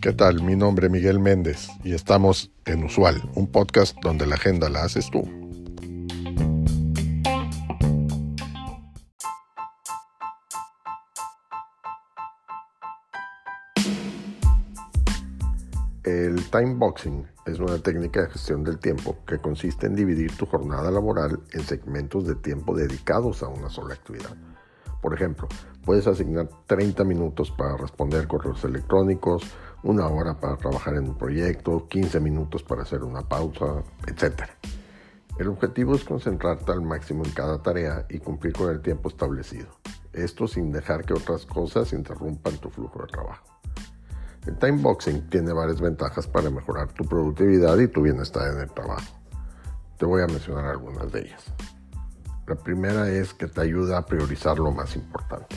¿Qué tal? Mi nombre es Miguel Méndez y estamos en Usual, un podcast donde la agenda la haces tú. El time boxing es una técnica de gestión del tiempo que consiste en dividir tu jornada laboral en segmentos de tiempo dedicados a una sola actividad. Por ejemplo, puedes asignar 30 minutos para responder correos electrónicos, una hora para trabajar en un proyecto, 15 minutos para hacer una pausa, etc. El objetivo es concentrarte al máximo en cada tarea y cumplir con el tiempo establecido. Esto sin dejar que otras cosas interrumpan tu flujo de trabajo. El time boxing tiene varias ventajas para mejorar tu productividad y tu bienestar en el trabajo. Te voy a mencionar algunas de ellas. La primera es que te ayuda a priorizar lo más importante.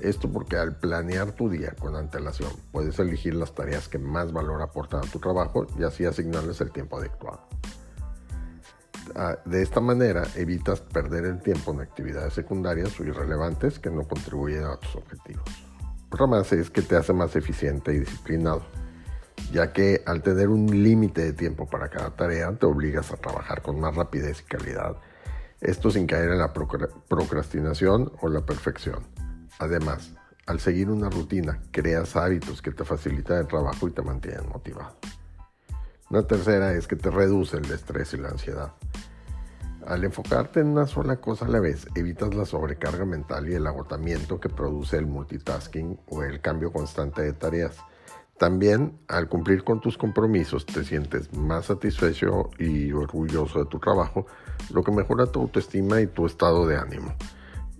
Esto porque al planear tu día con antelación puedes elegir las tareas que más valor aportan a tu trabajo y así asignarles el tiempo adecuado. Ah, de esta manera evitas perder el tiempo en actividades secundarias o irrelevantes que no contribuyen a tus objetivos. Otra más es que te hace más eficiente y disciplinado, ya que al tener un límite de tiempo para cada tarea te obligas a trabajar con más rapidez y calidad, esto sin caer en la procrastinación o la perfección. Además, al seguir una rutina, creas hábitos que te facilitan el trabajo y te mantienen motivado. Una tercera es que te reduce el estrés y la ansiedad. Al enfocarte en una sola cosa a la vez, evitas la sobrecarga mental y el agotamiento que produce el multitasking o el cambio constante de tareas. También, al cumplir con tus compromisos, te sientes más satisfecho y orgulloso de tu trabajo, lo que mejora tu autoestima y tu estado de ánimo.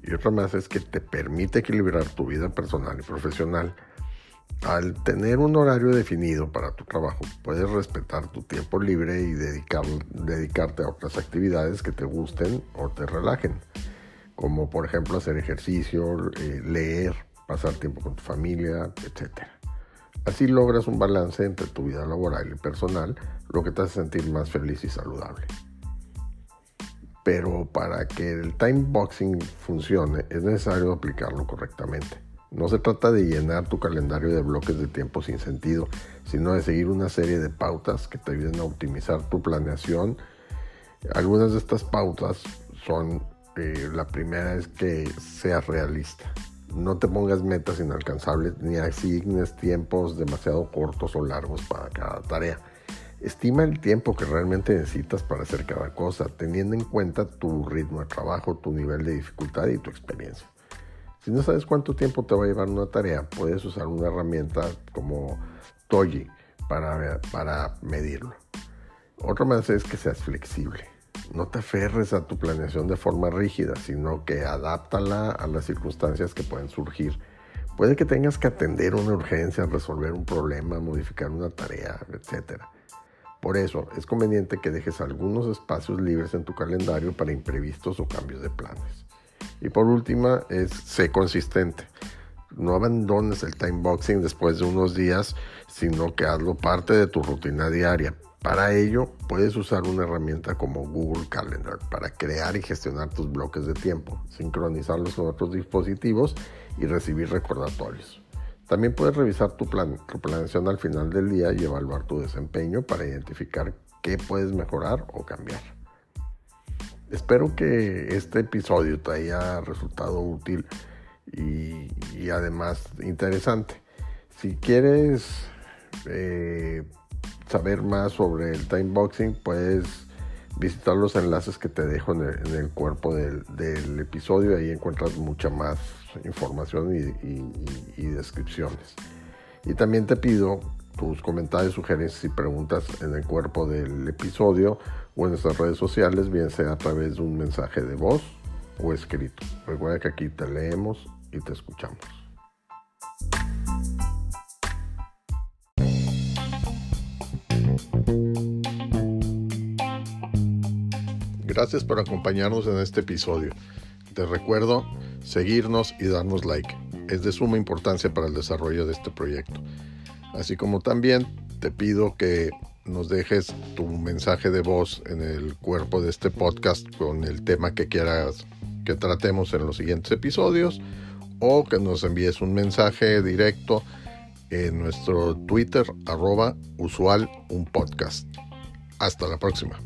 Y otra más es que te permite equilibrar tu vida personal y profesional al tener un horario definido para tu trabajo, puedes respetar tu tiempo libre y dedicar, dedicarte a otras actividades que te gusten o te relajen, como por ejemplo hacer ejercicio, eh, leer, pasar tiempo con tu familia, etc. Así logras un balance entre tu vida laboral y personal, lo que te hace sentir más feliz y saludable. Pero para que el time boxing funcione es necesario aplicarlo correctamente. No se trata de llenar tu calendario de bloques de tiempo sin sentido, sino de seguir una serie de pautas que te ayuden a optimizar tu planeación. Algunas de estas pautas son, eh, la primera es que seas realista. No te pongas metas inalcanzables ni asignes tiempos demasiado cortos o largos para cada tarea. Estima el tiempo que realmente necesitas para hacer cada cosa, teniendo en cuenta tu ritmo de trabajo, tu nivel de dificultad y tu experiencia. Si no sabes cuánto tiempo te va a llevar una tarea, puedes usar una herramienta como Toji para, para medirlo. Otra más es que seas flexible. No te aferres a tu planeación de forma rígida, sino que adáptala a las circunstancias que pueden surgir. Puede que tengas que atender una urgencia, resolver un problema, modificar una tarea, etc. Por eso es conveniente que dejes algunos espacios libres en tu calendario para imprevistos o cambios de planes. Y por última, es ser consistente. No abandones el time boxing después de unos días, sino que hazlo parte de tu rutina diaria. Para ello, puedes usar una herramienta como Google Calendar para crear y gestionar tus bloques de tiempo, sincronizarlos con otros dispositivos y recibir recordatorios. También puedes revisar tu, plan, tu planeación al final del día y evaluar tu desempeño para identificar qué puedes mejorar o cambiar. Espero que este episodio te haya resultado útil y, además interesante. Si quieres eh, saber más sobre el time boxing, puedes visitar los enlaces que te dejo en el, cuerpo del, episodio. Ahí encuentras mucha más información y, y descripciones. Y también te pido tus comentarios, sugerencias y preguntas en el cuerpo del episodio o en nuestras redes sociales, bien sea a través de un mensaje de voz o escrito. Recuerda que aquí te leemos y te escuchamos. Gracias por acompañarnos en este episodio. Te recuerdo seguirnos y darnos like. Es de suma importancia para el desarrollo de este proyecto. Así como también te pido que nos dejes tu mensaje de voz en el cuerpo de este podcast con el tema que quieras que tratemos en los siguientes episodios o que nos envíes un mensaje directo en nuestro Twitter arroba usual un podcast. Hasta la próxima.